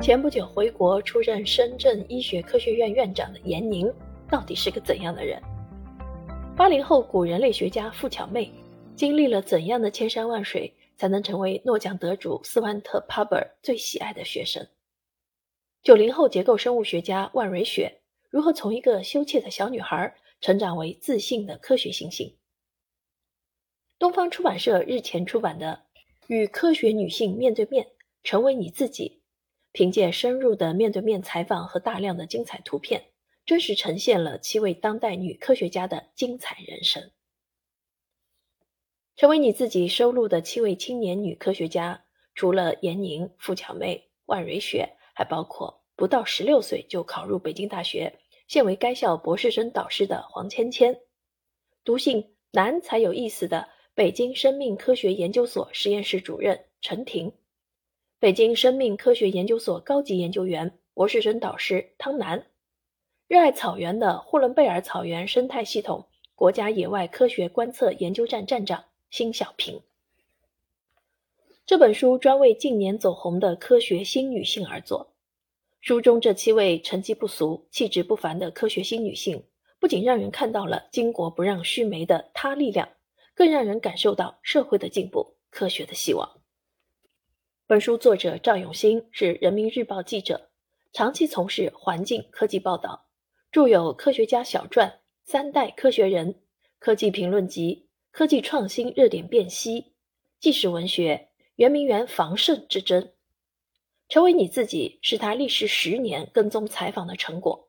前不久回国出任深圳医学科学院院长的严宁，到底是个怎样的人？八零后古人类学家付巧妹，经历了怎样的千山万水，才能成为诺奖得主斯万特·帕伯尔最喜爱的学生？九零后结构生物学家万蕊雪，如何从一个羞怯的小女孩成长为自信的科学新星？东方出版社日前出版的《与科学女性面对面，成为你自己》。凭借深入的面对面采访和大量的精彩图片，真实呈现了七位当代女科学家的精彩人生。成为你自己收录的七位青年女科学家，除了闫宁、付巧妹、万蕊雪，还包括不到十六岁就考入北京大学，现为该校博士生导师的黄芊芊，读信难才有意思的北京生命科学研究所实验室主任陈婷。北京生命科学研究所高级研究员、博士生导师汤楠，热爱草原的呼伦贝尔草原生态系统国家野外科学观测研究站站长辛小平。这本书专为近年走红的科学新女性而作。书中这七位成绩不俗、气质不凡的科学新女性，不仅让人看到了巾帼不让须眉的她力量，更让人感受到社会的进步、科学的希望。本书作者赵永新是人民日报记者，长期从事环境科技报道，著有《科学家小传》《三代科学人》《科技评论集》《科技创新热点辨析》纪实文学《圆明园防渗之争》。成为你自己是他历时十年跟踪采访的成果。